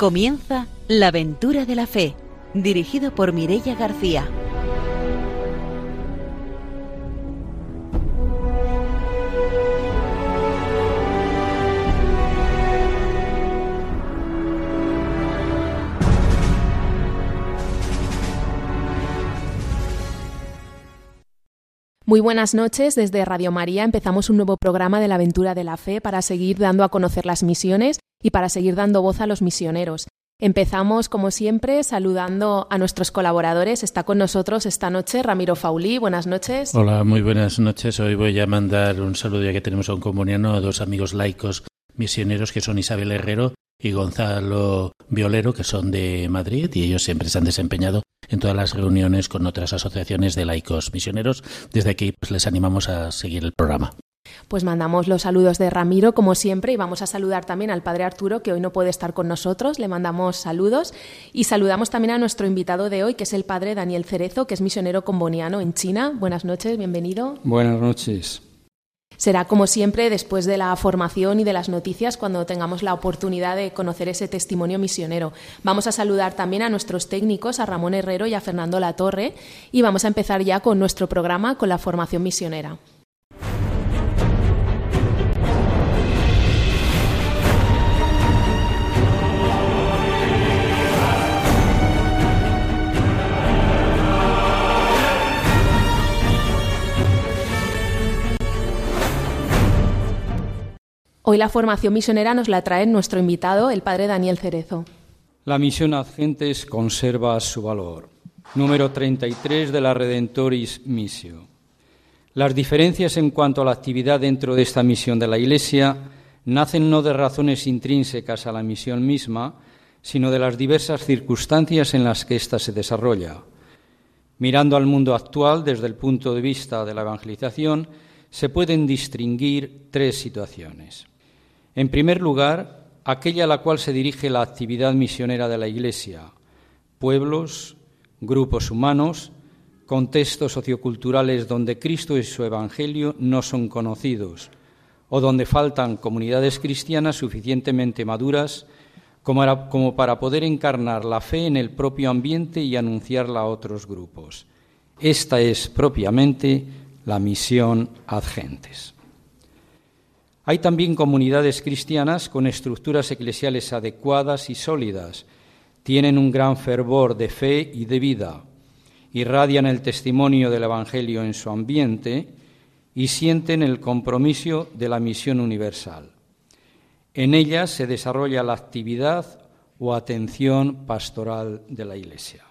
Comienza La aventura de la fe, dirigido por Mirella García. Muy buenas noches. Desde Radio María empezamos un nuevo programa de la aventura de la fe para seguir dando a conocer las misiones y para seguir dando voz a los misioneros. Empezamos, como siempre, saludando a nuestros colaboradores. Está con nosotros esta noche Ramiro Faulí. Buenas noches. Hola, muy buenas noches. Hoy voy a mandar un saludo ya que tenemos a un comuniano, a dos amigos laicos misioneros que son Isabel Herrero y Gonzalo Violero, que son de Madrid, y ellos siempre se han desempeñado en todas las reuniones con otras asociaciones de laicos misioneros. Desde aquí pues, les animamos a seguir el programa. Pues mandamos los saludos de Ramiro, como siempre, y vamos a saludar también al padre Arturo, que hoy no puede estar con nosotros. Le mandamos saludos y saludamos también a nuestro invitado de hoy, que es el padre Daniel Cerezo, que es misionero comboniano en China. Buenas noches, bienvenido. Buenas noches. Será como siempre después de la formación y de las noticias cuando tengamos la oportunidad de conocer ese testimonio misionero. Vamos a saludar también a nuestros técnicos, a Ramón Herrero y a Fernando Latorre, y vamos a empezar ya con nuestro programa con la formación misionera. Hoy la formación misionera nos la trae nuestro invitado, el padre Daniel Cerezo. La misión Agentes conserva su valor. Número 33 de la Redentoris Missio. Las diferencias en cuanto a la actividad dentro de esta misión de la Iglesia nacen no de razones intrínsecas a la misión misma, sino de las diversas circunstancias en las que ésta se desarrolla. Mirando al mundo actual desde el punto de vista de la evangelización, se pueden distinguir tres situaciones. En primer lugar, aquella a la cual se dirige la actividad misionera de la Iglesia, pueblos, grupos humanos, contextos socioculturales donde Cristo y su Evangelio no son conocidos, o donde faltan comunidades cristianas suficientemente maduras como para poder encarnar la fe en el propio ambiente y anunciarla a otros grupos. Esta es propiamente la misión ad gentes. Hay también comunidades cristianas con estructuras eclesiales adecuadas y sólidas. Tienen un gran fervor de fe y de vida. Irradian el testimonio del Evangelio en su ambiente y sienten el compromiso de la misión universal. En ellas se desarrolla la actividad o atención pastoral de la Iglesia.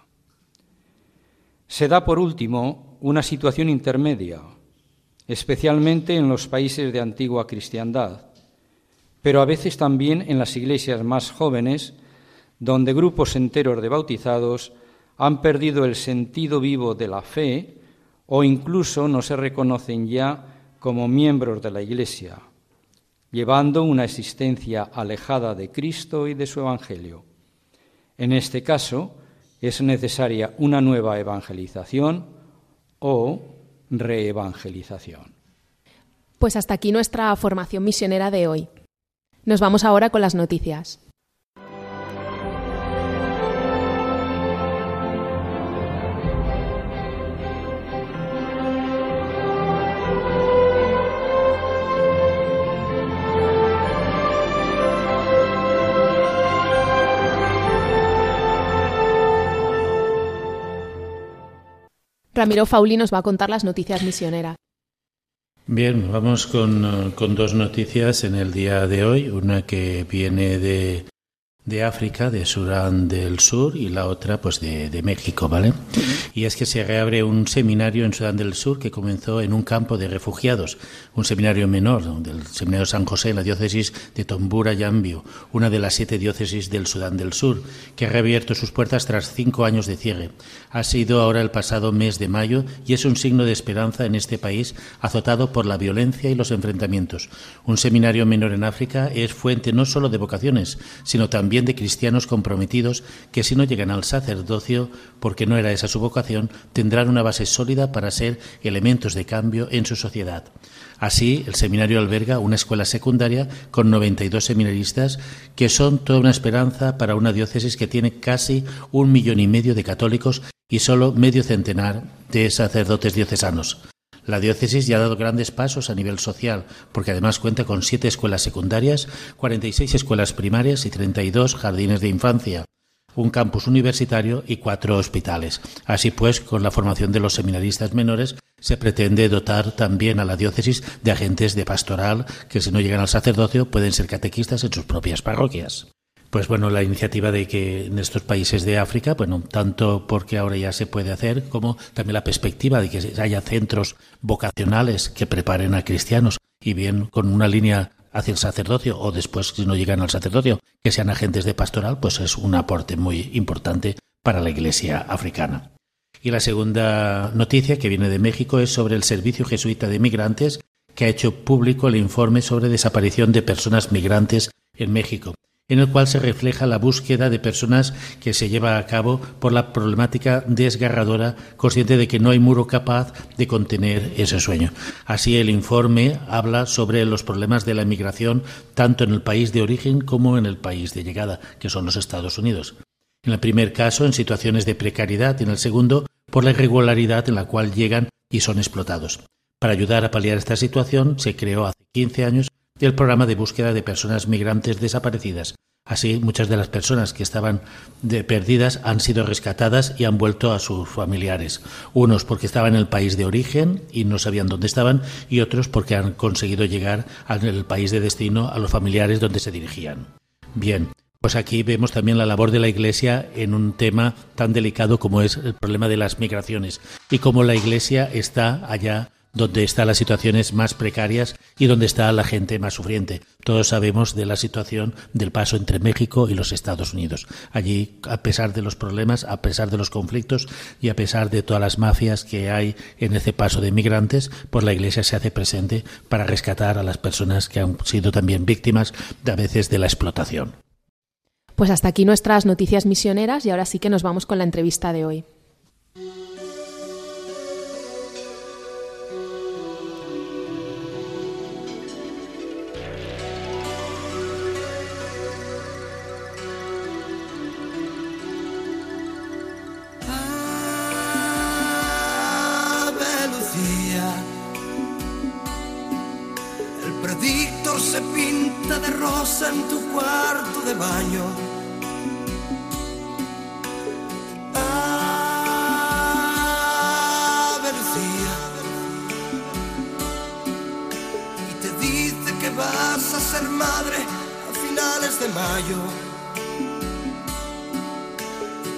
Se da, por último, una situación intermedia, especialmente en los países de antigua cristiandad, pero a veces también en las iglesias más jóvenes, donde grupos enteros de bautizados han perdido el sentido vivo de la fe o incluso no se reconocen ya como miembros de la Iglesia, llevando una existencia alejada de Cristo y de su Evangelio. En este caso, es necesaria una nueva evangelización o reevangelización. Pues hasta aquí nuestra formación misionera de hoy. Nos vamos ahora con las noticias. Ramiro Fauli nos va a contar las noticias misioneras. Bien, vamos con, con, dos noticias en el día de hoy. Una que viene de de África, de Sudán del Sur y la otra pues de, México, ¿vale? Y es que se reabre un seminario en Sudán del Sur que comenzó en un campo de refugiados, un seminario menor del Seminario San José en la diócesis de Tombura Yambio, una de las siete diócesis del Sudán del Sur, que ha reabierto sus puertas tras cinco años de cierre. Ha sido ahora el pasado mes de mayo y es un signo de esperanza en este país azotado por la violencia y los enfrentamientos. Un seminario menor en África es fuente no solo de vocaciones, sino también también de cristianos comprometidos que si no llegan al sacerdocio, porque no era esa su vocación, tendrán una base sólida para ser elementos de cambio en su sociedad. Así, el seminario alberga una escuela secundaria con 92 seminaristas que son toda una esperanza para una diócesis que tiene casi un millón y medio de católicos y solo medio centenar de sacerdotes diocesanos. La diócesis ya ha dado grandes pasos a nivel social, porque además cuenta con siete escuelas secundarias, 46 escuelas primarias y 32 jardines de infancia, un campus universitario y cuatro hospitales. Así pues, con la formación de los seminaristas menores, se pretende dotar también a la diócesis de agentes de pastoral que, si no llegan al sacerdocio, pueden ser catequistas en sus propias parroquias pues bueno, la iniciativa de que en estos países de África, bueno, tanto porque ahora ya se puede hacer, como también la perspectiva de que haya centros vocacionales que preparen a cristianos y bien con una línea hacia el sacerdocio o después si no llegan al sacerdocio, que sean agentes de pastoral, pues es un aporte muy importante para la Iglesia africana. Y la segunda noticia que viene de México es sobre el Servicio Jesuita de Migrantes, que ha hecho público el informe sobre desaparición de personas migrantes en México en el cual se refleja la búsqueda de personas que se lleva a cabo por la problemática desgarradora, consciente de que no hay muro capaz de contener ese sueño. Así, el informe habla sobre los problemas de la inmigración tanto en el país de origen como en el país de llegada, que son los Estados Unidos. En el primer caso, en situaciones de precariedad, y en el segundo, por la irregularidad en la cual llegan y son explotados. Para ayudar a paliar esta situación, se creó hace 15 años el programa de búsqueda de personas migrantes desaparecidas. Así, muchas de las personas que estaban perdidas han sido rescatadas y han vuelto a sus familiares. Unos porque estaban en el país de origen y no sabían dónde estaban, y otros porque han conseguido llegar al país de destino a los familiares donde se dirigían. Bien, pues aquí vemos también la labor de la Iglesia en un tema tan delicado como es el problema de las migraciones y cómo la Iglesia está allá donde están las situaciones más precarias y donde está la gente más sufriente. Todos sabemos de la situación del paso entre México y los Estados Unidos. Allí, a pesar de los problemas, a pesar de los conflictos y a pesar de todas las mafias que hay en ese paso de migrantes, pues la Iglesia se hace presente para rescatar a las personas que han sido también víctimas de a veces de la explotación. Pues hasta aquí nuestras noticias misioneras y ahora sí que nos vamos con la entrevista de hoy.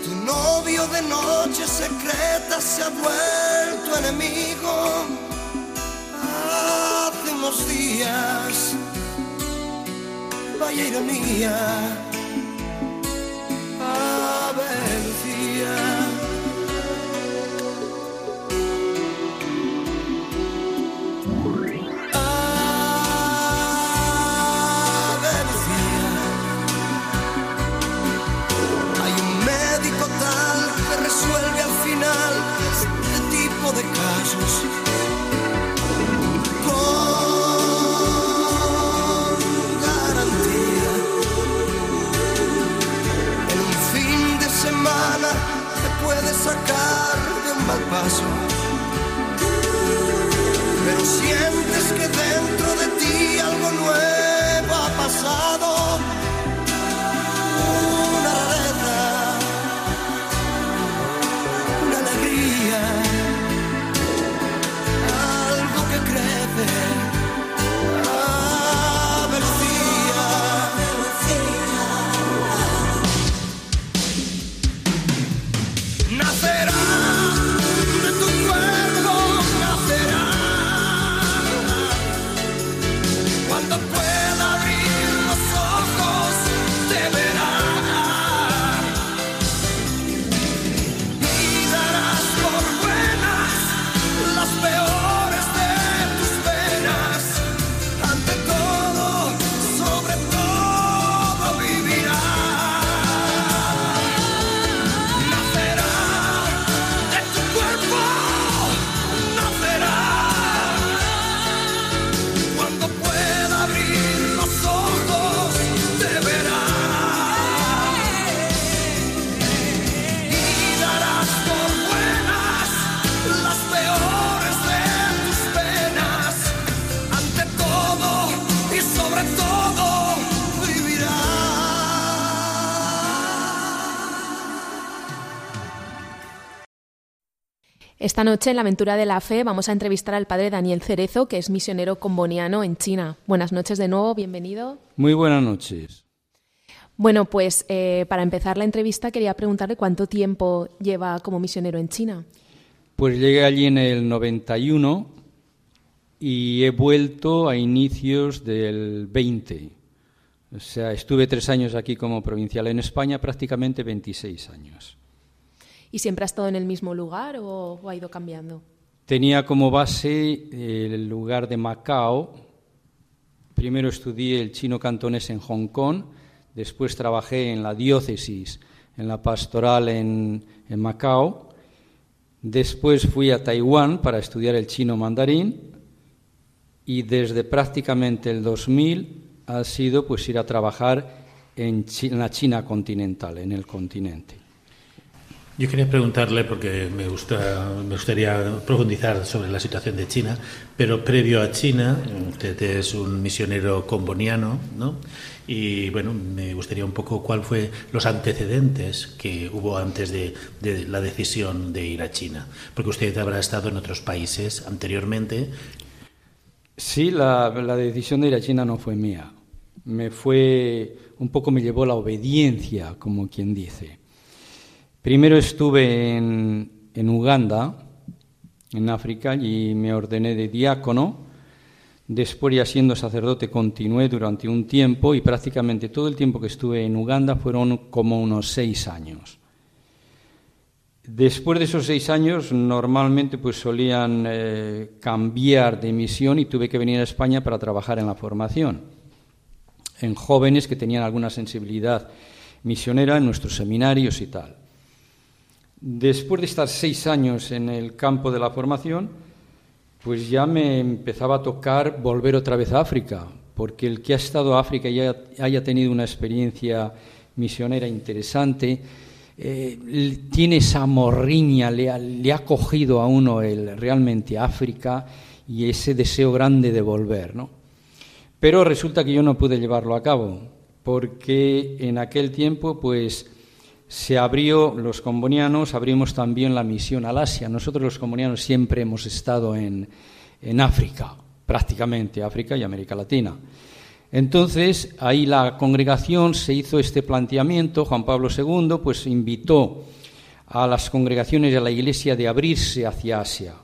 Tu novio de noche secreta se ha vuelto enemigo. Hace unos días, vaya ironía Cuando pueda abrir los ojos, te verás. Esta noche en la aventura de la fe vamos a entrevistar al padre Daniel Cerezo, que es misionero comboniano en China. Buenas noches de nuevo, bienvenido. Muy buenas noches. Bueno, pues eh, para empezar la entrevista quería preguntarle cuánto tiempo lleva como misionero en China. Pues llegué allí en el 91 y he vuelto a inicios del 20. O sea, estuve tres años aquí como provincial en España, prácticamente 26 años. ¿Y siempre ha estado en el mismo lugar o, ha ido cambiando? Tenía como base el lugar de Macao. Primero estudié el chino cantonés en Hong Kong, después trabajé en la diócesis, en la pastoral en, Macao. Después fui a Taiwán para estudiar el chino mandarín y desde prácticamente el 2000 ha sido pues ir a trabajar en, la China continental, en el continente. Yo quería preguntarle, porque me, gusta, gustaría profundizar sobre la situación de China, pero previo a China, usted es un misionero comboniano, ¿no? Y bueno, me gustaría un poco cuál fue los antecedentes que hubo antes de, la decisión de ir a China, porque usted habrá estado en otros países anteriormente. Sí, la decisión de ir a China no fue mía. Me fue, un poco me llevó la obediencia, como quien dice. Primero estuve en, Uganda, en África, y me ordené de diácono. Después, ya siendo sacerdote, continué durante un tiempo y prácticamente todo el tiempo que estuve en Uganda fueron como unos seis años. Después de esos seis años, normalmente pues solían eh, cambiar de misión y tuve que venir a España para trabajar en la formación, en jóvenes que tenían alguna sensibilidad misionera en nuestros seminarios y tal. Después de estar seis años en el campo de la formación, pues ya me empezaba a tocar volver otra vez a África, porque el que ha estado a África y haya tenido una experiencia misionera interesante, eh, tiene esa morriña, le ha, cogido a uno el, realmente África y ese deseo grande de volver, ¿no? Pero resulta que yo no pude llevarlo a cabo, porque en aquel tiempo, pues, se abrió, los combonianos abrimos también la misión al Asia. Nosotros los combonianos siempre hemos estado en, en África, prácticamente África y América Latina. Entonces, ahí la congregación se hizo este planteamiento, Juan Pablo II pues invitó a las congregaciones de la Iglesia de abrirse hacia Asia,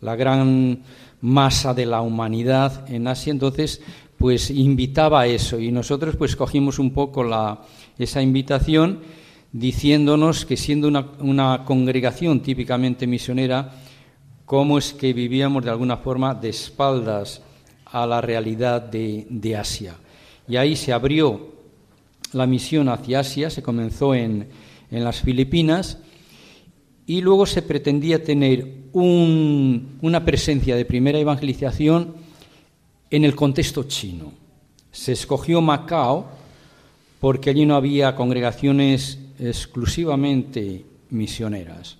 la gran masa de la humanidad en Asia, entonces pues invitaba a eso y nosotros pues cogimos un poco la, esa invitación diciéndonos que siendo una, congregación típicamente misionera, cómo es que vivíamos de alguna forma de espaldas a la realidad de, Asia. Y ahí se abrió la misión hacia Asia, se comenzó en, las Filipinas y luego se pretendía tener una presencia de primera evangelización en el contexto chino. Se escogió Macao porque allí no había congregaciones exclusivamente misioneras.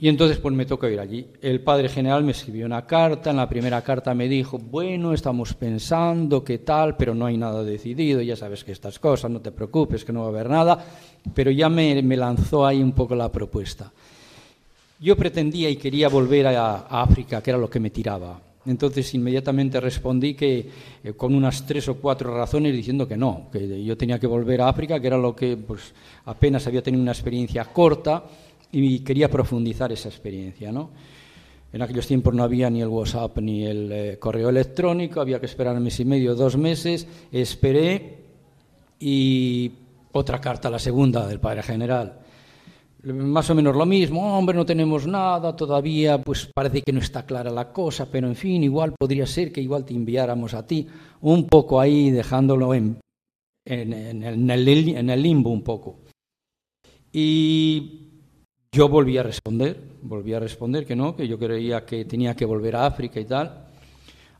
Y entonces pues me tocó ir allí. El padre general me escribió una carta, en la primera carta me dijo, bueno, estamos pensando qué tal, pero no hay nada decidido, ya sabes que estas cosas, no te preocupes, que no va a haber nada, pero ya me, lanzó ahí un poco la propuesta. Yo pretendía y quería volver a África, que era lo que me tiraba. Entonces inmediatamente respondí que eh, con unas tres o cuatro razones diciendo que no, que yo tenía que volver a África, que era lo que pues, apenas había tenido una experiencia corta y quería profundizar esa experiencia. ¿no? En aquellos tiempos no había ni el WhatsApp ni el eh, correo electrónico, había que esperar un mes y medio, dos meses. Esperé y otra carta, la segunda del Padre General más o menos lo mismo, hombre, no tenemos nada todavía, pues parece que no está clara la cosa, pero en fin, igual podría ser que igual te enviáramos a ti, un poco ahí dejándolo en, en, el, en el limbo un poco. Y yo volví a responder, volví a responder que no, que yo creía que tenía que volver a África y tal.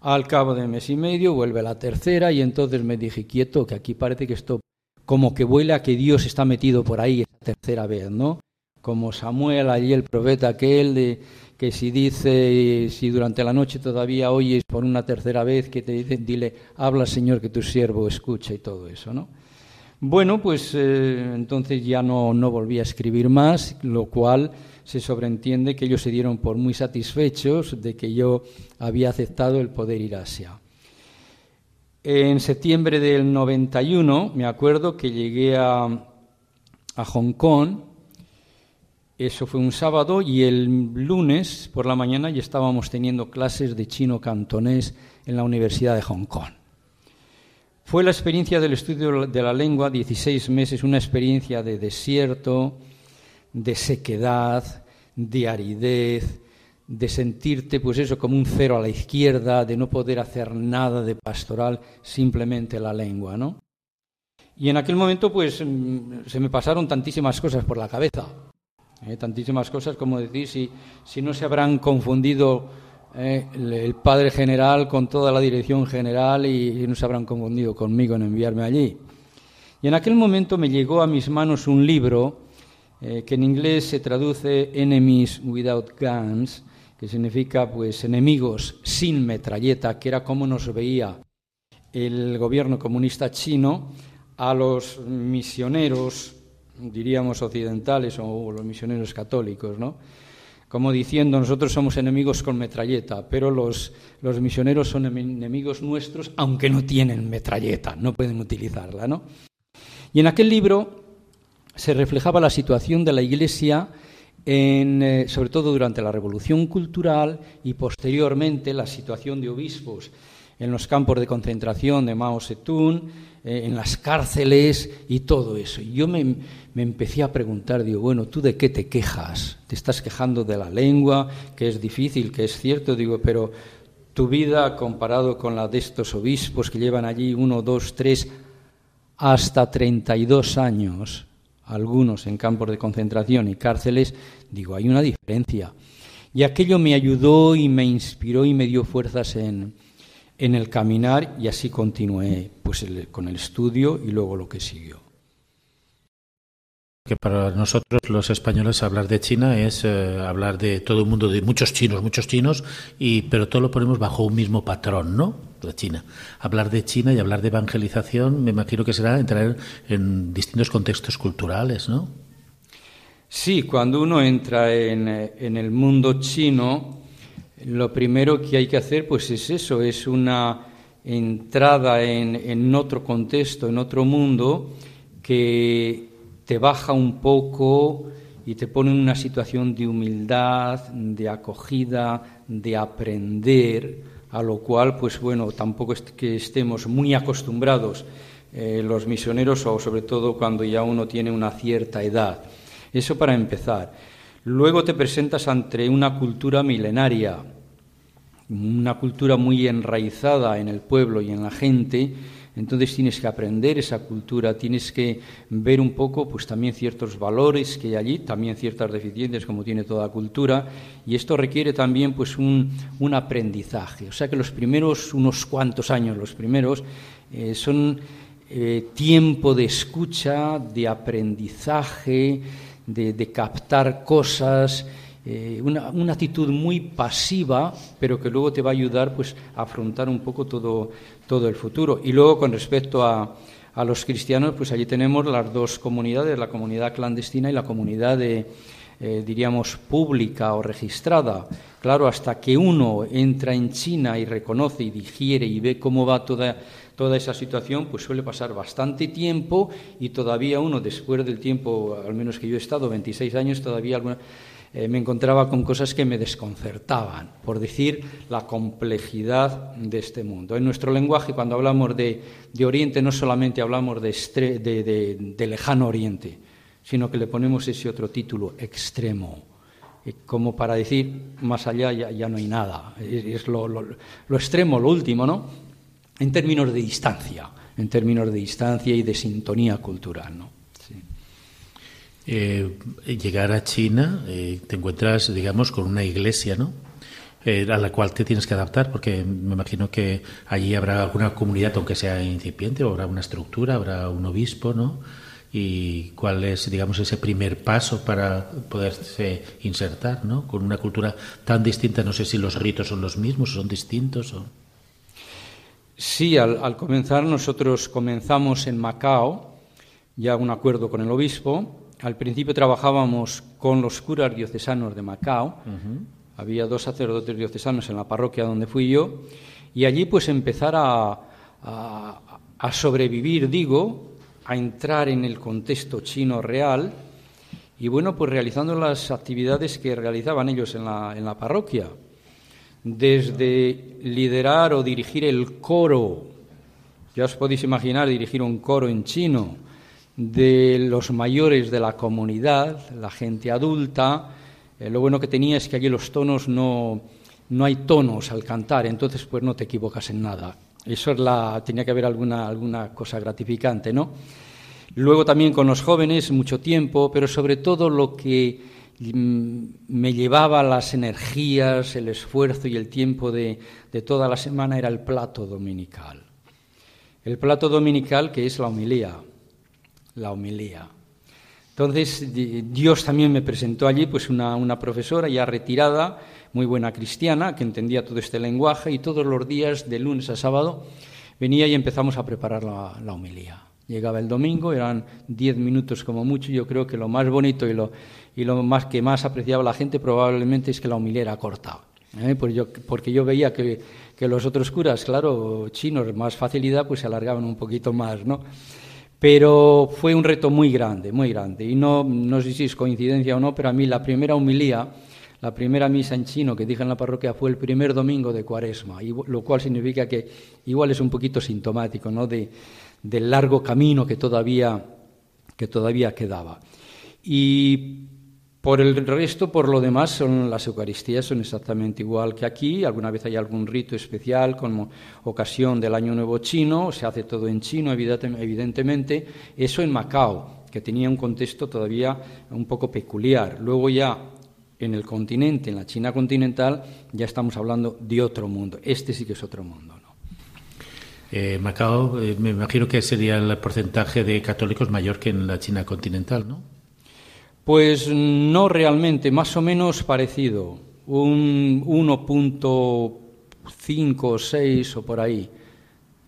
Al cabo de mes y medio vuelve la tercera y entonces me dije, quieto, que aquí parece que esto como que vuela que Dios está metido por ahí esa tercera vez, ¿no? Como Samuel, allí el profeta aquel, que si dice, si durante la noche todavía oyes por una tercera vez que te dicen, dile, habla Señor que tu siervo escucha y todo eso, ¿no? Bueno, pues eh, entonces ya no, no volví a escribir más, lo cual se sobreentiende que ellos se dieron por muy satisfechos de que yo había aceptado el poder ir a Asia. En septiembre del 91 me acuerdo que llegué a, a Hong Kong, eso fue un sábado y el lunes por la mañana ya estábamos teniendo clases de chino cantonés en la Universidad de Hong Kong. Fue la experiencia del estudio de la lengua, 16 meses, una experiencia de desierto, de sequedad, de aridez, de sentirte, pues eso, como un cero a la izquierda, de no poder hacer nada de pastoral, simplemente la lengua, ¿no? Y en aquel momento, pues, mm, se me pasaron tantísimas cosas por la cabeza, ¿eh? tantísimas cosas, como decir, si, si no se habrán confundido eh, el padre general con toda la dirección general y, no se habrán confundido conmigo en enviarme allí. Y en aquel momento me llegó a mis manos un libro eh, que en inglés se traduce Enemies Without Guns, que significa pues enemigos sin metralleta, que era como nos veía el gobierno comunista chino a los misioneros, diríamos occidentales o los misioneros católicos, ¿no? como diciendo nosotros somos enemigos con metralleta, pero los, los misioneros son enemigos nuestros aunque no tienen metralleta, no pueden utilizarla. ¿no? Y en aquel libro se reflejaba la situación de la Iglesia, eh, sobre todo durante la Revolución Cultural y posteriormente la situación de obispos en los campos de concentración de Mao Zedong, eh, en las cárceles y todo eso. Y yo me, me, empecé a preguntar, digo, bueno, ¿tú de qué te quejas? ¿Te estás quejando de la lengua, que es difícil, que es cierto? Digo, pero tu vida comparado con la de estos obispos que llevan allí uno, dos, tres, hasta 32 años, algunos en campos de concentración y cárceles, digo, hay una diferencia. Y aquello me ayudó y me inspiró y me dio fuerzas en, en el caminar y así continué pues, con el estudio y luego lo que siguió. Que para nosotros los españoles hablar de China es eh, hablar de todo el mundo, de muchos chinos, muchos chinos, y, pero todo lo ponemos bajo un mismo patrón, ¿no? De China. Hablar de China y hablar de evangelización, me imagino que será entrar en distintos contextos culturales, ¿no? Sí, cuando uno entra en, en el mundo chino, lo primero que hay que hacer pues es eso, es una entrada en, otro contexto, en otro mundo que te baja un poco y te pone en una situación de humildad, de acogida, de aprender, a lo cual, pues bueno, tampoco es que estemos muy acostumbrados eh, los misioneros o sobre todo cuando ya uno tiene una cierta edad. Eso para empezar. Luego te presentas ante una cultura milenaria, una cultura muy enraizada en el pueblo y en la gente, entonces tienes que aprender esa cultura, tienes que ver un poco pues también ciertos valores que hay allí, también ciertas deficiencias como tiene toda cultura, y esto requiere también pues un, aprendizaje. O sea que los primeros unos cuantos años, los primeros, eh, son eh, tiempo de escucha, de aprendizaje, de, captar cosas, eh, una, actitud muy pasiva, pero que luego te va a ayudar pues, a afrontar un poco todo, todo el futuro. Y luego, con respecto a, a los cristianos, pues allí tenemos las dos comunidades, la comunidad clandestina y la comunidad de, eh, diríamos, pública o registrada. Claro, hasta que uno entra en China y reconoce y digiere y ve cómo va toda toda esa situación, pues suele pasar bastante tiempo y todavía uno, después del tiempo, al menos que yo he estado, 26 años, todavía eh, me encontraba con cosas que me desconcertaban, por decir la complejidad de este mundo. En nuestro lenguaje, cuando hablamos de, Oriente, no solamente hablamos de, lejano Oriente, sino que le ponemos ese otro título, extremo eh, como para decir más allá ya, no hay nada. Es, lo, lo, extremo, lo último, ¿no? En términos de distancia, en términos de distancia y de sintonía cultural. ¿no? Eh, llegar a China, eh, te encuentras, digamos, con una iglesia, ¿no? Eh, a la cual te tienes que adaptar, porque me imagino que allí habrá alguna comunidad, aunque sea incipiente, o habrá una estructura, habrá un obispo, ¿no? Y cuál es, digamos, ese primer paso para poderse insertar, ¿no? Con una cultura tan distinta, no sé si los ritos son los mismos, son distintos. O... Sí, al, comenzar nosotros comenzamos en Macao, ya un acuerdo con el obispo, al principio trabajábamos con los curas diocesanos de Macao. Había dos sacerdotes diocesanos en la parroquia donde fui yo. Y allí pues empezar a, a, sobrevivir, digo, a entrar en el contexto chino real. Y bueno, pues realizando las actividades que realizaban ellos en la, en la parroquia. Desde liderar o dirigir el coro. Ya os podéis imaginar dirigir un coro en chino de los mayores de la comunidad, la gente adulta. Eh, lo bueno que tenía es que allí los tonos no, no hay tonos al cantar, entonces pues no te equivocas en nada. Eso tenía que haber alguna, alguna cosa gratificante, ¿no? Luego también con los jóvenes mucho tiempo, pero sobre todo lo que me llevaba las energías, el esfuerzo y el tiempo de, de toda la semana era el plato dominical. El plato dominical que es la homilía la homilía. Entonces Dios también me presentó allí pues una, profesora ya retirada, muy buena cristiana, que entendía todo este lenguaje y todos los días, de lunes a sábado, venía y empezamos a preparar la, la homilía. Llegaba el domingo, eran diez minutos como mucho, yo creo que lo más bonito y lo, y lo más que más apreciaba la gente probablemente es que la homilía era corta. ¿eh? Porque, yo, porque yo veía que, que los otros curas, claro, chinos, más facilidad, pues se alargaban un poquito más, ¿no? Pero fue un reto muy grande, muy grande. Y no, no sé si es coincidencia o no, pero a mí la primera humilía, la primera misa en chino que dije en la parroquia fue el primer domingo de cuaresma, lo cual significa que igual es un poquito sintomático ¿no? de, del largo camino que todavía, que todavía quedaba. Y por el resto, por lo demás, son, las Eucaristías son exactamente igual que aquí. Alguna vez hay algún rito especial como ocasión del Año Nuevo chino, se hace todo en chino, evidentemente. Eso en Macao, que tenía un contexto todavía un poco peculiar. Luego ya en el continente, en la China continental, ya estamos hablando de otro mundo. Este sí que es otro mundo. Eh, Macao, eh, me imagino que sería el porcentaje de católicos mayor que en la China continental, ¿no? Pues no realmente, más o menos parecido, un 1.5 o 6 o por ahí,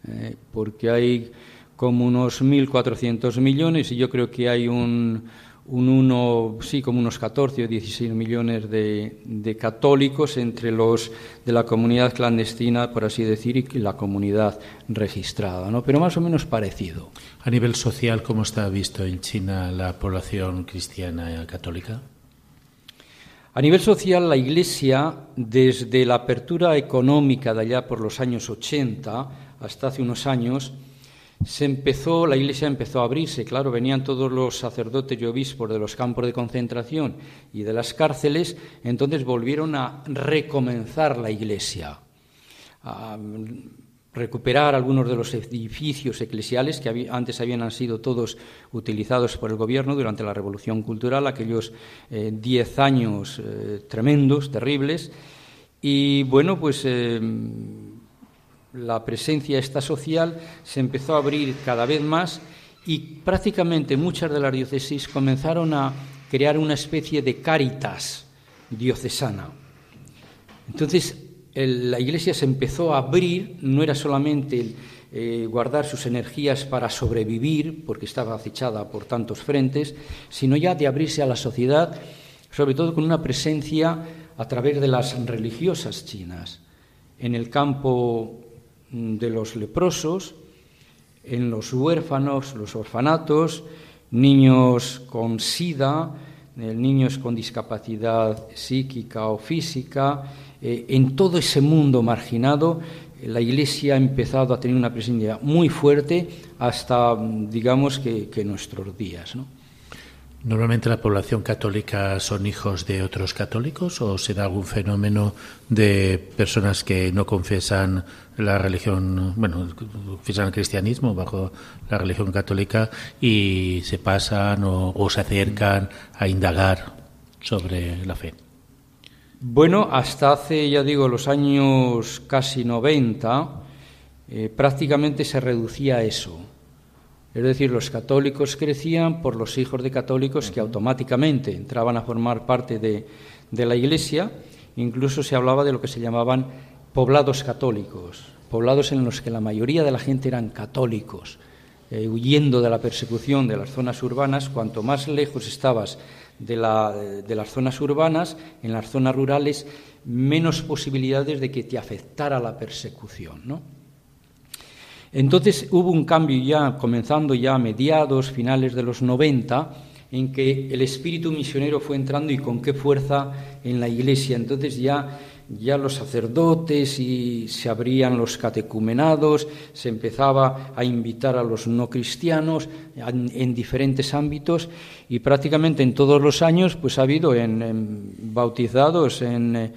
eh, porque hay como unos 1.400 millones y yo creo que hay un, un uno, sí, como unos 14 o 16 millones de, de, católicos entre los de la comunidad clandestina, por así decir, y la comunidad registrada, ¿no? Pero más o menos parecido. A nivel social, ¿cómo está visto en China la población cristiana católica? A nivel social, la Iglesia, desde la apertura económica de allá por los años 80 hasta hace unos años, se empezó, la iglesia empezó a abrirse, claro, venían todos los sacerdotes y obispos de los campos de concentración y de las cárceles, entonces volvieron a recomenzar la iglesia, a recuperar algunos de los edificios eclesiales que antes habían sido todos utilizados por el gobierno durante la Revolución Cultural, aquellos eh, diez años eh, tremendos, terribles, y bueno, pues eh, la presencia esta social se empezó a abrir cada vez más y prácticamente muchas de las diócesis comenzaron a crear una especie de caritas diocesana. Entonces, la Iglesia se empezó a abrir, no era solamente eh, guardar sus energías para sobrevivir, porque estaba acechada por tantos frentes, sino ya de abrirse a la sociedad, sobre todo con una presencia a través de las religiosas chinas. En el campo de los leprosos, en los huérfanos, los orfanatos, niños con sida, eh, niños con discapacidad psíquica o física, eh, en todo ese mundo marginado, eh, la Iglesia ha empezado a tener una presencia muy fuerte hasta, digamos, que, que nuestros días. ¿no? ¿Normalmente la población católica son hijos de otros católicos o se da algún fenómeno de personas que no confesan la religión, bueno, confesan el cristianismo bajo la religión católica y se pasan o, se acercan a indagar sobre la fe? Bueno, hasta hace, ya digo, los años casi 90, eh, prácticamente se reducía a eso es decir, los católicos crecían por los hijos de católicos que automáticamente entraban a formar parte de, la Iglesia. Incluso se hablaba de lo que se llamaban poblados católicos, poblados en los que la mayoría de la gente eran católicos. eh, huyendo de la persecución de las zonas urbanas, cuanto más lejos estabas de, de, las zonas urbanas, en las zonas rurales, menos posibilidades de que te afectara la persecución. ¿no? Entonces hubo un cambio ya, comenzando ya a mediados, finales de los 90, en que el espíritu misionero fue entrando y con qué fuerza en la iglesia. Entonces ya ya los sacerdotes y se abrían los catecumenados, se empezaba a invitar a los no cristianos en, diferentes ámbitos y prácticamente en todos los años pues ha habido en, bautizados en,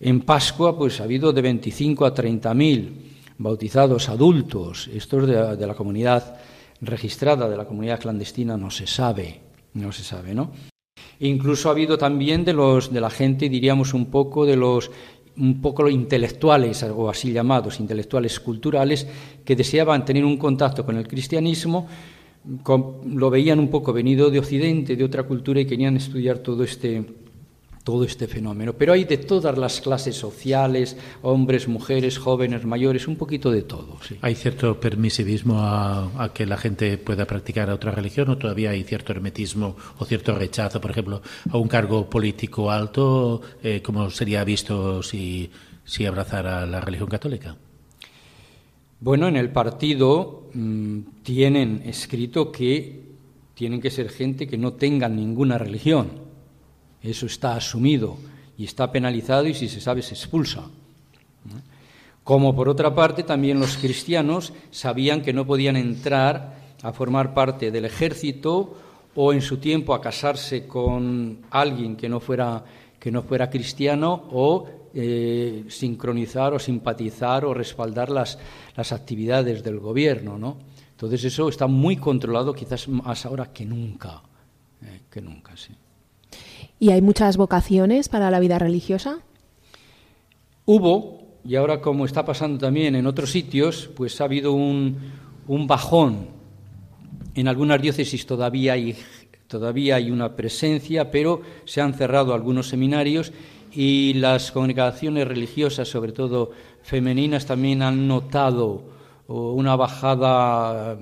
en, Pascua pues ha habido de 25 a 30 mil bautizados adultos, estos de, de la comunidad registrada, de la comunidad clandestina no se sabe, no se sabe, ¿no? Incluso ha habido también de los de la gente, diríamos un poco de los un poco los intelectuales o así llamados intelectuales culturales que deseaban tener un contacto con el cristianismo, lo veían un poco venido de Occidente, de otra cultura y querían estudiar todo este todo este fenómeno. Pero hay de todas las clases sociales, hombres, mujeres, jóvenes, mayores, un poquito de todo. ¿Hay cierto permisivismo a, que la gente pueda practicar otra religión o todavía hay cierto hermetismo o cierto rechazo, por ejemplo, a un cargo político alto, eh, como sería visto si, si abrazara la religión católica? Bueno, en el partido mm, tienen escrito que tienen que ser gente que no tenga ninguna religión eso está asumido y está penalizado y si se sabe se expulsa. Como por otra parte también los cristianos sabían que no podían entrar a formar parte del ejército o en su tiempo a casarse con alguien que no fuera, que no fuera cristiano o eh, sincronizar o simpatizar o respaldar las, las actividades del gobierno. ¿no? Entonces eso está muy controlado quizás más ahora que nunca. Eh, que nunca, sí. ¿Y hay muchas vocaciones para la vida religiosa? Hubo, y ahora como está pasando también en otros sitios, pues ha habido un, bajón. En algunas diócesis todavía hay, todavía hay una presencia, pero se han cerrado algunos seminarios y las congregaciones religiosas, sobre todo femeninas, también han notado una bajada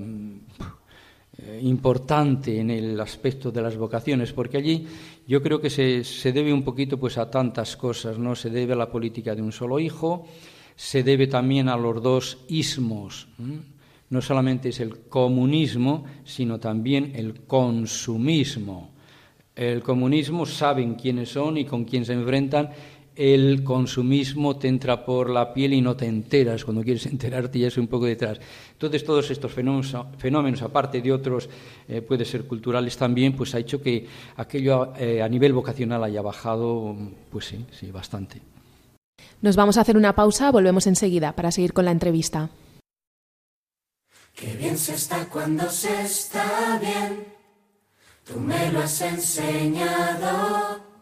eh, importante en el aspecto de las vocaciones, porque allí yo creo que se, se, debe un poquito pues a tantas cosas, ¿no? Se debe a la política de un solo hijo, se debe también a los dos ismos. No solamente es el comunismo, sino también el consumismo. El comunismo saben quiénes son y con quién se enfrentan el consumismo te entra por la piel y no te enteras. Cuando quieres enterarte ya es un poco detrás. Entonces, todos estos fenómenos, aparte de otros, eh, puede ser culturales también, pues ha hecho que aquello eh, a nivel vocacional haya bajado, pues sí, sí, bastante. Nos vamos a hacer una pausa, volvemos enseguida para seguir con la entrevista. Qué bien se está cuando se está bien, tú me lo has enseñado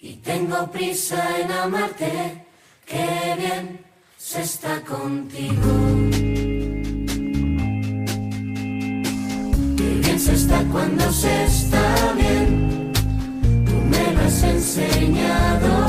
y tengo prisa en amarte, qué bien se está contigo. Qué bien se está cuando se está bien, tú me lo has enseñado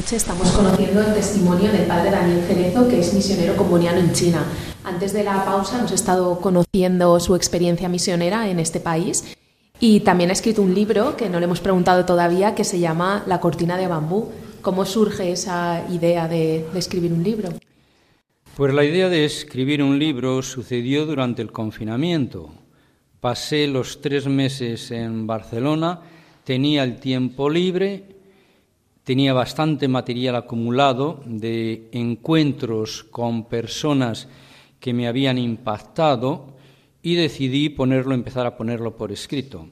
noche estamos conociendo el testimonio del padre Daniel Cerezo, que es misionero comuniano en China. Antes de la pausa hemos estado conociendo su experiencia misionera en este país y también ha escrito un libro que no le hemos preguntado todavía que se llama La cortina de bambú. ¿Cómo surge esa idea de, de escribir un libro? Pues la idea de escribir un libro sucedió durante el confinamiento. Pasé los tres meses en Barcelona, tenía el tiempo libre, tenía bastante material acumulado de encuentros con personas que me habían impactado y decidí ponerlo, empezar a ponerlo por escrito.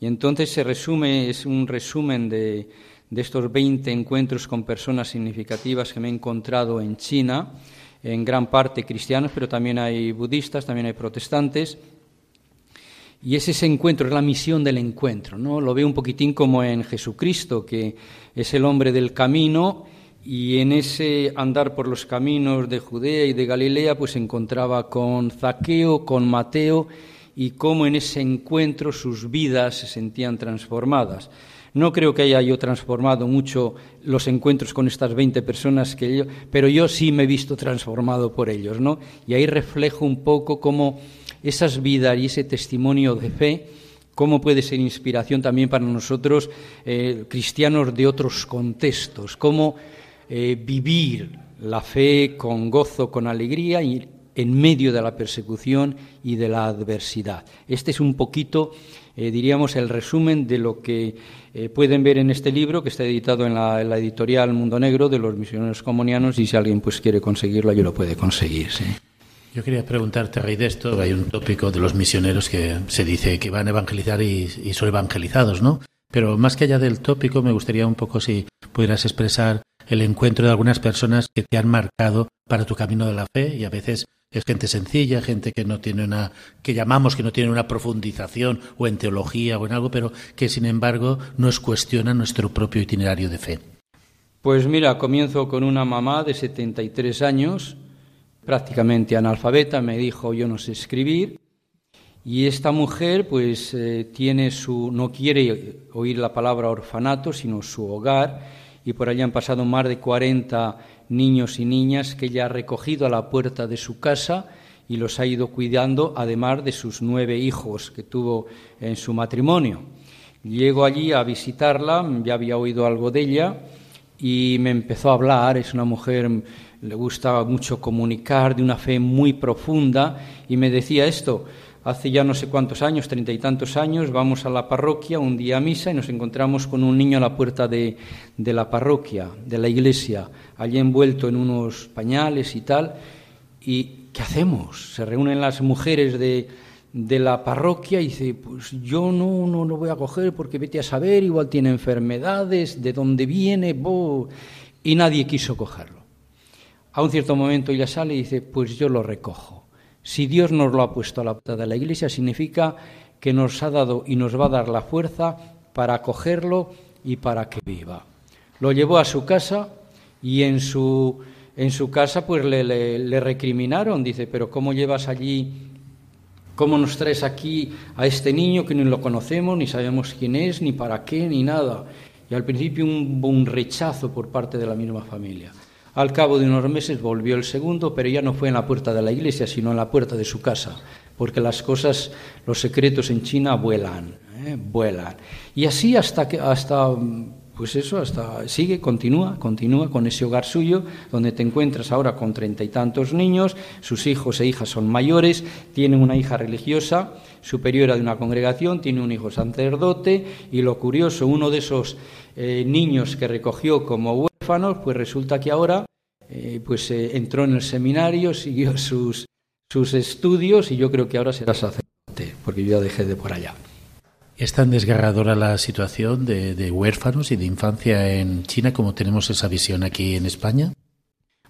Y entonces se resume, es un resumen de, de estos 20 encuentros con personas significativas que me he encontrado en China, en gran parte cristianos, pero también hay budistas, también hay protestantes. Y es ese encuentro, es la misión del encuentro, ¿no? Lo veo un poquitín como en Jesucristo, que es el hombre del camino y en ese andar por los caminos de Judea y de Galilea, pues se encontraba con Zaqueo, con Mateo, y cómo en ese encuentro sus vidas se sentían transformadas. No creo que haya yo transformado mucho los encuentros con estas 20 personas, que yo, pero yo sí me he visto transformado por ellos, ¿no? Y ahí reflejo un poco cómo esas vidas y ese testimonio de fe, cómo puede ser inspiración también para nosotros, eh, cristianos de otros contextos, cómo eh, vivir la fe con gozo, con alegría y en medio de la persecución y de la adversidad. Este es un poquito, eh, diríamos, el resumen de lo que pueden ver en este libro que está editado en la, editorial Mundo Negro de los misioneros comunianos y si alguien pues quiere conseguirlo, yo lo puede conseguir. Yo quería preguntarte, Rey, de esto. Hay un tópico de los misioneros que se dice que van a evangelizar y, y son evangelizados, ¿no? Pero más que allá del tópico, me gustaría un poco si pudieras expresar el encuentro de algunas personas que te han marcado para tu camino de la fe y a veces es gente sencilla, gente que no tiene una, que llamamos que no tiene una profundización o en teología o en algo, pero que sin embargo nos cuestiona nuestro propio itinerario de fe. Pues mira, comienzo con una mamá de 73 años, prácticamente analfabeta, me dijo yo no sé escribir, y esta mujer pues eh, tiene su, no quiere oír la palabra orfanato, sino su hogar, y por allí han pasado más de 40 niños y niñas que ella ha recogido a la puerta de su casa y los ha ido cuidando, además de sus nueve hijos que tuvo en su matrimonio. Llego allí a visitarla, ya había oído algo de ella y me empezó a hablar, es una mujer, le gustaba mucho comunicar, de una fe muy profunda y me decía esto, hace ya no sé cuántos años, treinta y tantos años, vamos a la parroquia un día a misa y nos encontramos con un niño a la puerta de, la parroquia, de la iglesia, allí envuelto en unos pañales y tal. ¿Y qué hacemos? Se reúnen las mujeres de, de la parroquia y dice, pues yo no, no lo voy a coger porque vete a saber, igual tiene enfermedades, de dónde viene, y nadie quiso cogerlo. A un cierto momento ella sale y dice, pues yo lo recojo. Si Dios nos lo ha puesto a la puerta de la iglesia, significa que nos ha dado y nos va a dar la fuerza para acogerlo y para que viva. Lo llevó a su casa y en su, en su casa pues le, le, recriminaron, dice, pero ¿cómo llevas allí, cómo nos traes aquí a este niño que ni lo conocemos, ni sabemos quién es, ni para qué, ni nada? Y al principio un, un rechazo por parte de la misma familia. Al cabo de unos meses volvió el segundo, pero ya no fue en la puerta de la iglesia, sino en la puerta de su casa, porque las cosas, los secretos en China vuelan, ¿eh? vuelan. Y así hasta que, hasta, pues eso, hasta sigue, continúa, continúa con ese hogar suyo, donde te encuentras ahora con treinta y tantos niños, sus hijos e hijas son mayores, tiene una hija religiosa, superiora de una congregación, tiene un hijo sacerdote, y lo curioso, uno de esos eh, niños que recogió como pues resulta que ahora eh, pues eh, entró en el seminario, siguió sus, sus estudios y yo creo que ahora será sacerdote, porque yo ya dejé de por allá. ¿Es tan desgarradora la situación de, huérfanos y de infancia en China como tenemos esa visión aquí en España?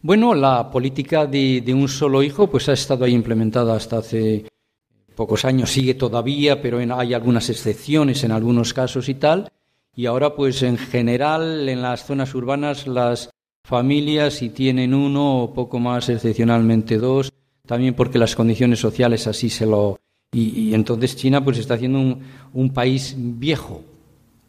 Bueno, la política de, de, un solo hijo pues ha estado ahí implementada hasta hace pocos años, sigue todavía, pero hay algunas excepciones en algunos casos y tal. Y ahora, pues en general, en las zonas urbanas, las familias, si tienen uno o poco más, excepcionalmente dos, también porque las condiciones sociales así se lo. Y, entonces China, pues está haciendo un, país viejo,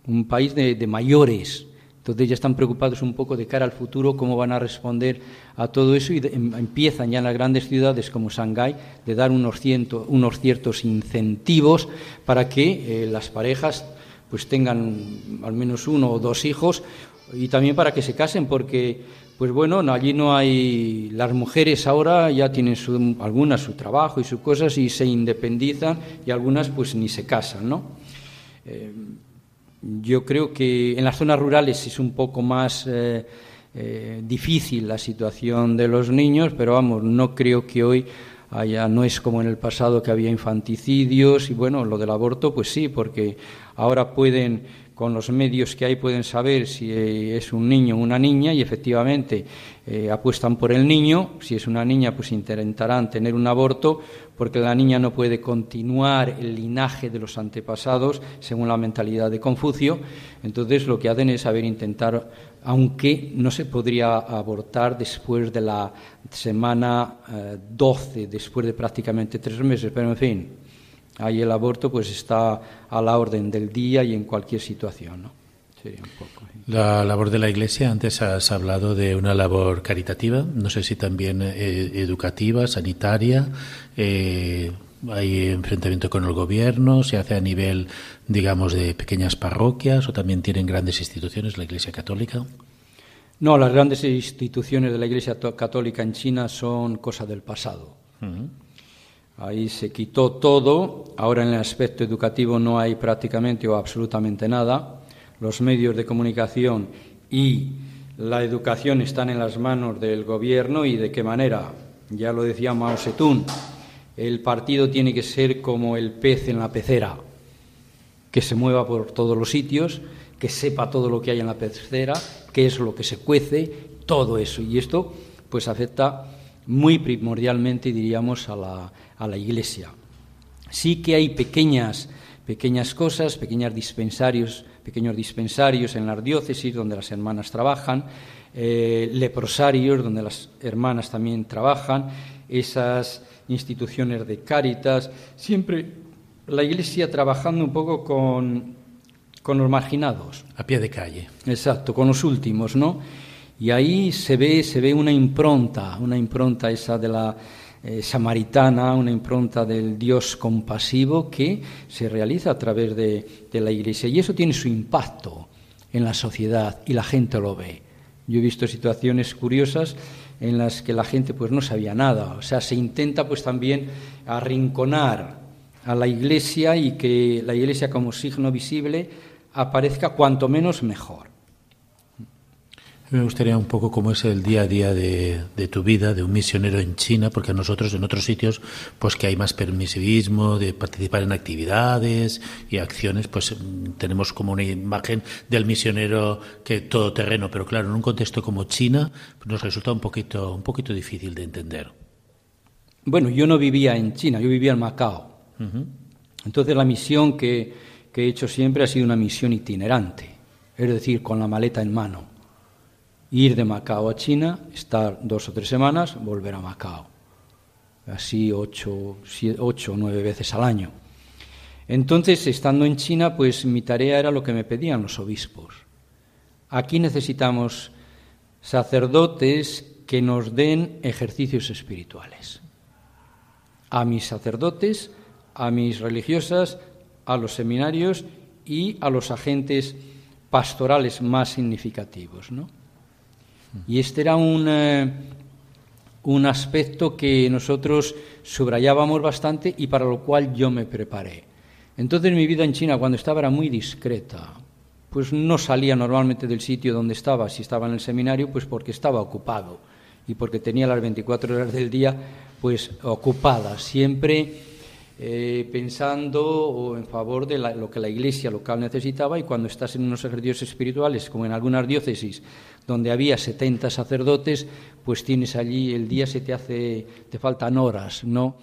un país de, mayores, Entonces ya están preocupados un poco de cara al futuro, cómo van a responder a todo eso y em, empiezan ya en las grandes ciudades como Shanghái de dar unos, unos ciertos incentivos para que eh, las parejas pues tengan al menos uno o dos hijos y también para que se casen porque pues bueno, allí no hay las mujeres ahora ya tienen su, algunas su trabajo y sus cosas y se independizan y algunas pues ni se casan, ¿no? Eh, yo creo que en las zonas rurales es un poco más eh, eh, difícil la situación de los niños, pero vamos, no creo que hoy no es como en el pasado que había infanticidios y bueno, lo del aborto, pues sí, porque ahora pueden con los medios que hay pueden saber si es un niño o una niña y efectivamente eh, apuestan por el niño. Si es una niña, pues intentarán tener un aborto porque la niña no puede continuar el linaje de los antepasados según la mentalidad de Confucio. Entonces lo que hacen es saber intentar, aunque no se podría abortar después de la semana 12, eh, después de prácticamente tres meses, pero en fin, ahí el aborto pues está a la orden del día y en cualquier situación. ¿no? La labor de la Iglesia, antes has hablado de una labor caritativa, no sé si también eh, educativa, sanitaria, eh, hay enfrentamiento con el gobierno, se hace a nivel, digamos, de pequeñas parroquias o también tienen grandes instituciones la Iglesia Católica. No, las grandes instituciones de la Iglesia Católica en China son cosa del pasado. Ahí se quitó todo, ahora en el aspecto educativo no hay prácticamente o absolutamente nada. Los medios de comunicación y la educación están en las manos del gobierno y de qué manera. Ya lo decía Mao Zedong, el partido tiene que ser como el pez en la pecera, que se mueva por todos los sitios, que sepa todo lo que hay en la pecera, qué es lo que se cuece, todo eso. Y esto pues afecta muy primordialmente, diríamos, a la, a la Iglesia. Sí que hay pequeñas, pequeñas cosas, pequeños dispensarios, pequeños dispensarios en las diócesis donde las hermanas trabajan, eh, leprosarios donde las hermanas también trabajan, esas instituciones de cáritas, siempre la Iglesia trabajando un poco con, con los marginados. A pie de calle. Exacto, con los últimos, ¿no? Y ahí se ve, se ve una impronta, una impronta esa de la eh, samaritana, una impronta del Dios compasivo que se realiza a través de, de la Iglesia. Y eso tiene su impacto en la sociedad y la gente lo ve. Yo he visto situaciones curiosas en las que la gente pues no sabía nada, o sea, se intenta pues también arrinconar a la iglesia y que la iglesia como signo visible aparezca cuanto menos mejor. Me gustaría un poco cómo es el día a día de, tu vida, de un misionero en China, porque a nosotros en otros sitios, pues que hay más permisivismo de participar en actividades y acciones, pues tenemos como una imagen del misionero que todo terreno, pero claro, en un contexto como China, pues nos resulta un poquito, un poquito difícil de entender. Bueno, yo no vivía en China, yo vivía en Macao. Entonces la misión que, que he hecho siempre ha sido una misión itinerante, es decir, con la maleta en mano ir de Macao a China, estar dos o tres semanas, volver a Macao. Así ocho, o nueve veces al año. Entonces, estando en China, pues mi tarea era lo que me pedían los obispos. Aquí necesitamos sacerdotes que nos den ejercicios espirituales. A mis sacerdotes, a mis religiosas, a los seminarios y a los agentes pastorales más significativos, ¿no? Y este era un, eh, un aspecto que nosotros subrayábamos bastante y para lo cual yo me preparé. Entonces mi vida en China cuando estaba era muy discreta. Pues no salía normalmente del sitio donde estaba, si estaba en el seminario, pues porque estaba ocupado y porque tenía las 24 horas del día pues ocupadas, siempre eh, pensando en favor de lo que la iglesia local necesitaba y cuando estás en unos ejercicios espirituales, como en algunas diócesis, donde había 70 sacerdotes, pues tienes allí el día se te hace, te faltan horas, ¿no?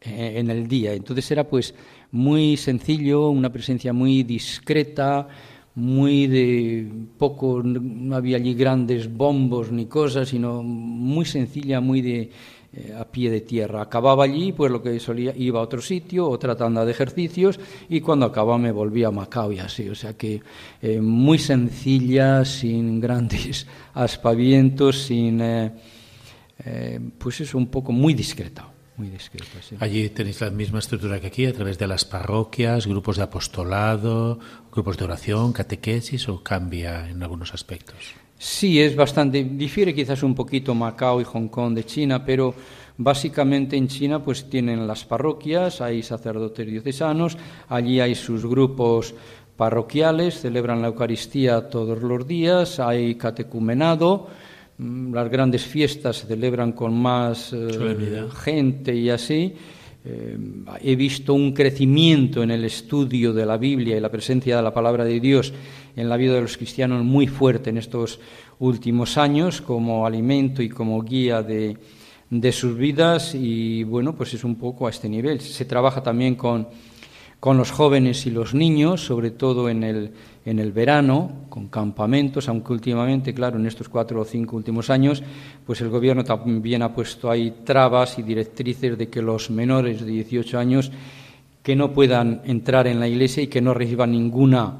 Eh, en el día. Entonces era pues muy sencillo, una presencia muy discreta, muy de poco, no había allí grandes bombos ni cosas, sino muy sencilla, muy de eh, a pie de tierra. Acababa allí, pues lo que solía, iba a otro sitio, otra tanda de ejercicios, y cuando acababa me volvía a Macao y así. O sea que eh, muy sencilla, sin grandes aspavientos, sin. Eh, pues es un poco muy discreta. Muy discreta Allí tenéis la misma estructura que aquí, a través de las parroquias, grupos de apostolado, grupos de oración, catequesis, o cambia en algunos aspectos. Sí, es bastante, difiere quizás un poquito Macao y Hong Kong de China, pero básicamente en China pues tienen las parroquias, hay sacerdotes diocesanos, allí hay sus grupos parroquiales, celebran la Eucaristía todos los días, hay catecumenado, las grandes fiestas se celebran con más eh, gente y así. Eh, he visto un crecimiento en el estudio de la Biblia y la presencia de la palabra de Dios en la vida de los cristianos muy fuerte en estos últimos años como alimento y como guía de, de sus vidas y bueno, pues es un poco a este nivel. Se trabaja también con, con los jóvenes y los niños, sobre todo en el, en el verano, con campamentos, aunque últimamente, claro, en estos cuatro o cinco últimos años, pues el gobierno también ha puesto ahí trabas y directrices de que los menores de 18 años que no puedan entrar en la iglesia y que no reciban ninguna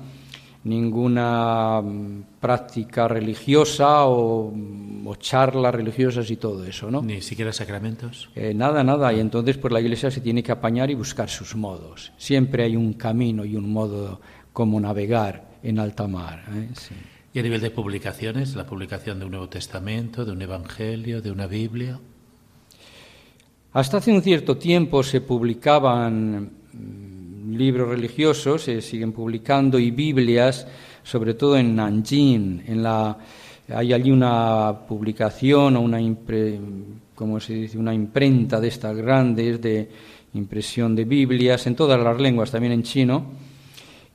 ninguna mm, práctica religiosa o, charlas religiosas y todo eso, ¿no? Ni siquiera sacramentos. Eh, nada, nada. Y entonces, pues la Iglesia se tiene que apañar y buscar sus modos. Siempre hay un camino y un modo como navegar en alta mar. ¿eh? ¿Y a nivel de publicaciones? ¿La publicación de un Nuevo Testamento, de un Evangelio, de una Biblia? Hasta hace un cierto tiempo se publicaban mm, libros religiosos, se siguen publicando, y Biblias, sobre todo en Nanjing. En la, hay allí una publicación o una, como se dice? una imprenta de estas grandes de impresión de Biblias, en todas las lenguas, también en chino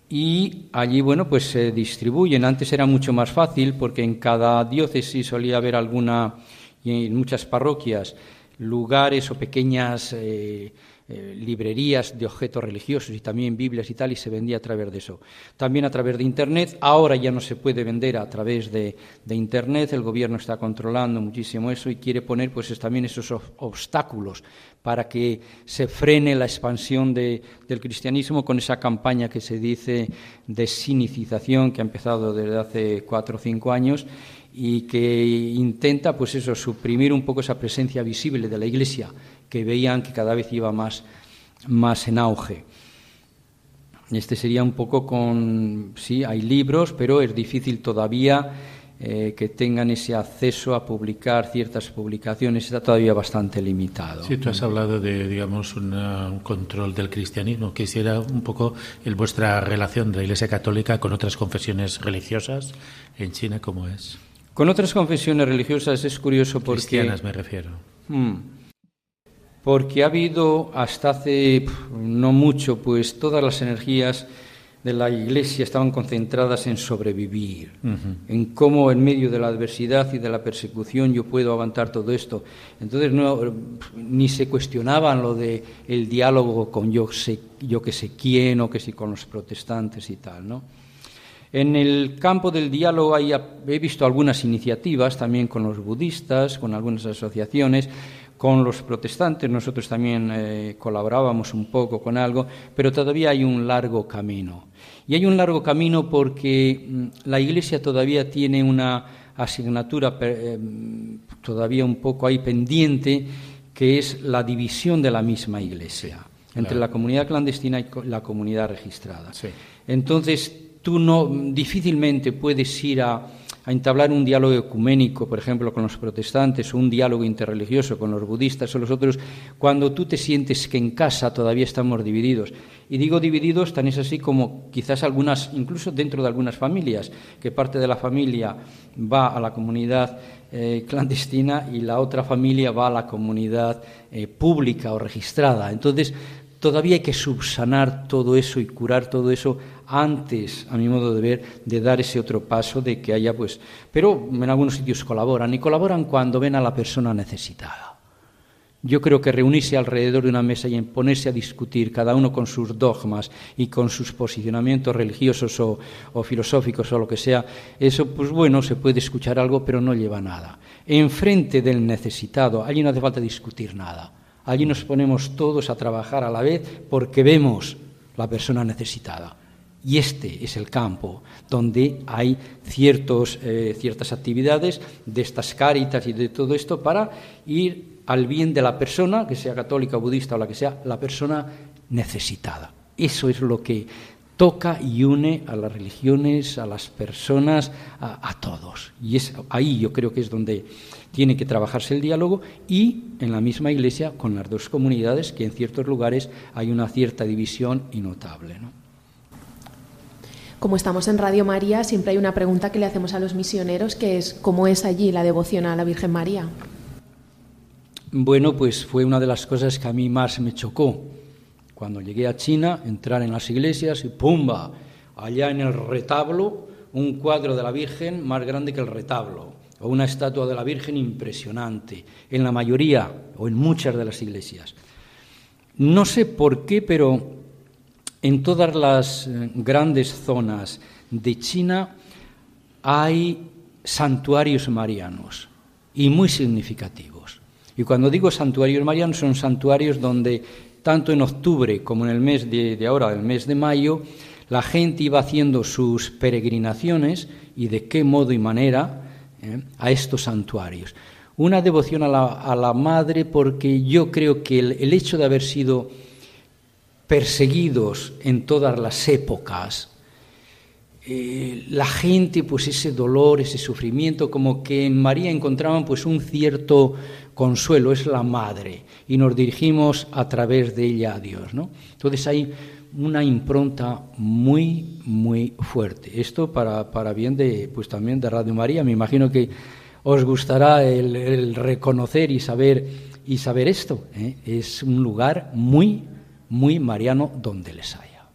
y allí, bueno, pues se distribuyen. Antes era mucho más fácil porque en cada diócesis solía haber alguna, y en muchas parroquias, lugares o pequeñas eh, eh, librerías de objetos religiosos y también Biblias y tal, y se vendía a través de eso. También a través de Internet. Ahora ya no se puede vender a través de, Internet. El gobierno está controlando muchísimo eso y quiere poner pues también esos obstáculos para que se frene la expansión del cristianismo con esa campaña que se dice de sinicización que ha empezado desde hace cuatro o cinco años y que intenta pues eso suprimir un poco esa presencia visible de la Iglesia que veían que cada vez iba más, más en auge. Este sería un poco con, sí, hay libros, pero es difícil todavía eh, que tengan ese acceso a publicar ciertas publicaciones, está todavía bastante limitado. Sí, tú has hablado de, digamos, un control del cristianismo. Quisiera un poco el, vuestra relación de la Iglesia Católica con otras confesiones religiosas en China, ¿cómo es? Con otras confesiones religiosas es curioso porque... Cristianas me refiero. Hmm porque ha habido hasta hace no mucho, pues todas las energías de la Iglesia estaban concentradas en sobrevivir, en cómo en medio de la adversidad y de la persecución yo puedo aguantar todo esto. Entonces no, ni se cuestionaban lo de el diálogo con yo sé, yo que sé quién o que si con los protestantes y tal, ¿no? En el campo del diálogo he visto algunas iniciativas también con los budistas, con algunas asociaciones, con los protestantes nosotros también eh, colaborábamos un poco con algo, pero todavía hay un largo camino. Y hay un largo camino porque mm, la Iglesia todavía tiene una asignatura eh, todavía un poco ahí pendiente, que es la división de la misma Iglesia entre la comunidad clandestina y la comunidad registrada. Entonces, tú no difícilmente puedes ir a a entablar un diálogo ecuménico, por ejemplo, con los protestantes, o un diálogo interreligioso con los budistas o los otros, cuando tú te sientes que en casa todavía estamos divididos. Y digo divididos tan es así como quizás algunas, incluso dentro de algunas familias, que parte de la familia va a la comunidad eh, clandestina y la otra familia va a la comunidad eh, pública o registrada. Entonces, todavía hay que subsanar todo eso y curar todo eso antes, a mi modo de ver, de dar ese otro paso de que haya, pues, pero en algunos sitios colaboran y colaboran cuando ven a la persona necesitada. Yo creo que reunirse alrededor de una mesa y ponerse a discutir, cada uno con sus dogmas y con sus posicionamientos religiosos o, o, filosóficos o lo que sea, eso, pues bueno, se puede escuchar algo, pero no lleva nada. Enfrente del necesitado, allí no hace falta discutir nada. Allí nos ponemos todos a trabajar a la vez porque vemos la persona necesitada. Y este es el campo donde hay ciertos, eh, ciertas actividades de estas cáritas y de todo esto para ir al bien de la persona, que sea católica, budista o la que sea, la persona necesitada. Eso es lo que toca y une a las religiones, a las personas, a, a todos. Y es ahí yo creo que es donde tiene que trabajarse el diálogo y en la misma iglesia con las dos comunidades, que en ciertos lugares hay una cierta división y notable. ¿no? Como estamos en Radio María, siempre hay una pregunta que le hacemos a los misioneros, que es ¿cómo es allí la devoción a la Virgen María? Bueno, pues fue una de las cosas que a mí más me chocó. Cuando llegué a China, entrar en las iglesias y ¡pumba! Allá en el retablo, un cuadro de la Virgen más grande que el retablo, o una estatua de la Virgen impresionante, en la mayoría o en muchas de las iglesias. No sé por qué, pero en todas las eh, grandes zonas de China hay santuarios marianos y muy significativos. Y cuando digo santuarios marianos son santuarios donde tanto en octubre como en el mes de, ahora, el mes de mayo, la gente iba haciendo sus peregrinaciones y de qué modo y manera eh, a estos santuarios. Una devoción a la, madre porque yo creo que el hecho de haber sido perseguidos en todas las épocas, eh, la gente, pues ese dolor, ese sufrimiento, como que en María encontraban pues un cierto consuelo, es la madre, y nos dirigimos a través de ella a Dios, ¿no? Entonces hay una impronta muy, muy fuerte. Esto para, para bien de, pues también de Radio María. Me imagino que os gustará el, reconocer y saber, y saber esto. ¿eh? Es un lugar muy, muy mariano donde les haya.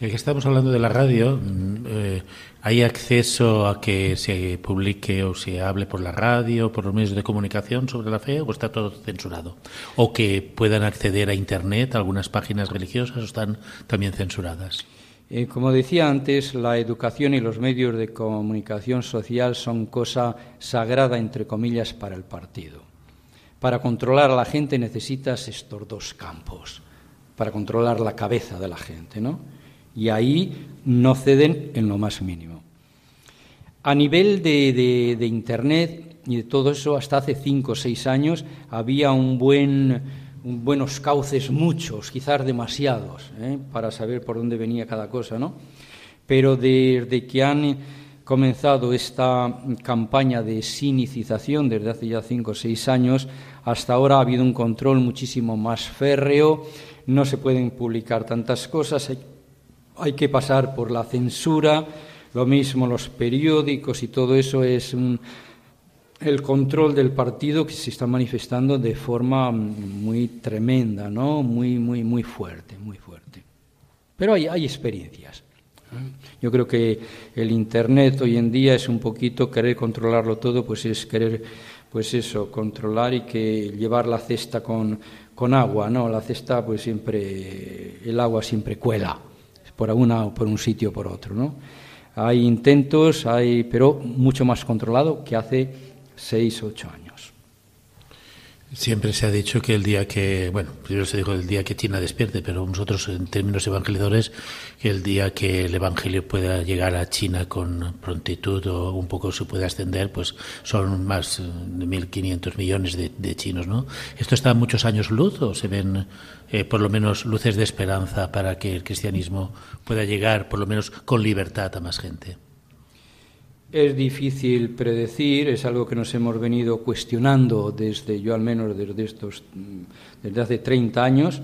Ya que estamos hablando de la radio, eh, ¿hay acceso a que se publique o se hable por la radio, por los medios de comunicación sobre la fe, o está todo censurado? ¿O que puedan acceder a Internet, algunas páginas religiosas, o están también censuradas? Eh, como decía antes, la educación y los medios de comunicación social son cosa sagrada, entre comillas, para el partido. Para controlar a la gente necesitas estos dos campos, para controlar la cabeza de la gente, ¿no? Y ahí no ceden en lo más mínimo. A nivel de, Internet y de todo eso, hasta hace cinco o seis años había un buen, buenos cauces, muchos, quizás demasiados, ¿eh? para saber por dónde venía cada cosa, ¿no? Pero desde que han comenzado esta campaña de sinicización desde hace ya cinco o seis años, hasta ahora ha habido un control muchísimo más férreo, no se pueden publicar tantas cosas, hay, que pasar por la censura, lo mismo los periódicos y todo eso es el control del partido que se está manifestando de forma muy tremenda, ¿no? Muy, muy, muy fuerte, muy fuerte. Pero hay, hay experiencias. Yo creo que el Internet hoy en día es un poquito querer controlarlo todo, pues es querer, pues eso, controlar y que llevar la cesta con, con agua, ¿no? La cesta, pues siempre, el agua siempre cuela, por una por un sitio o por otro, ¿no? Hay intentos, hay, pero mucho más controlado que hace seis, ocho años. Siempre se ha dicho que el día que, bueno, primero se dijo el día que China despierte, pero nosotros en términos evangelizadores, que el día que el Evangelio pueda llegar a China con prontitud o un poco se pueda extender, pues son más de 1.500 millones de, chinos, ¿no? ¿Esto está a muchos años luz o se ven eh, por lo menos luces de esperanza para que el cristianismo pueda llegar por lo menos con libertad a más gente? Es difícil predecir, es algo que nos hemos venido cuestionando desde, yo al menos desde estos, desde hace 30 años.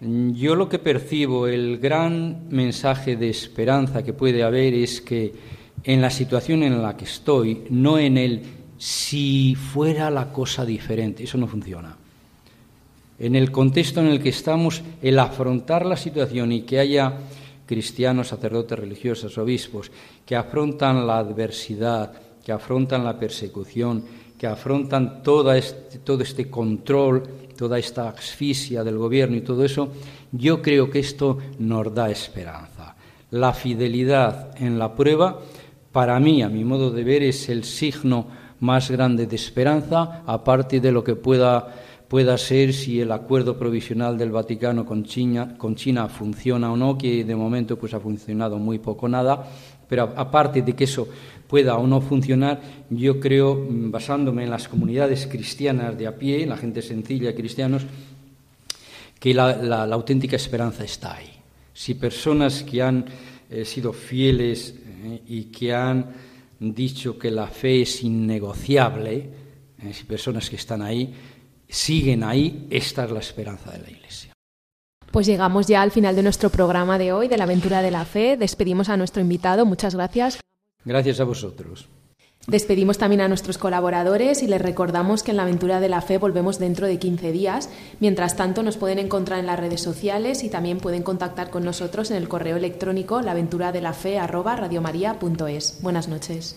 Yo lo que percibo, el gran mensaje de esperanza que puede haber es que en la situación en la que estoy, no en el si fuera la cosa diferente, eso no funciona. En el contexto en el que estamos, el afrontar la situación y que haya cristianos, sacerdotes, religiosos, obispos, que afrontan la adversidad, que afrontan la persecución, que afrontan este, todo este control, toda esta asfixia del gobierno y todo eso, yo creo que esto nos da esperanza. La fidelidad en la prueba, para mí, a mi modo de ver, es el signo más grande de esperanza, aparte de lo que pueda, pueda ser si el acuerdo provisional del Vaticano con China, con China funciona o no, que de momento pues ha funcionado muy poco nada, pero aparte de que eso pueda o no funcionar, yo creo, mm, basándome en las comunidades cristianas de a pie, en la gente sencilla, cristianos, que la, auténtica esperanza está ahí. Si personas que han eh, sido fieles eh, y que han dicho que la fe es innegociable, eh, si personas que están ahí siguen ahí, esta es la esperanza de la Iglesia. Pues llegamos ya al final de nuestro programa de hoy, de la aventura de la fe. Despedimos a nuestro invitado. Muchas gracias. Gracias a vosotros. Despedimos también a nuestros colaboradores y les recordamos que en la aventura de la fe volvemos dentro de 15 días. Mientras tanto, nos pueden encontrar en las redes sociales y también pueden contactar con nosotros en el correo electrónico laventuradelafe@radiomaria.es. Buenas noches.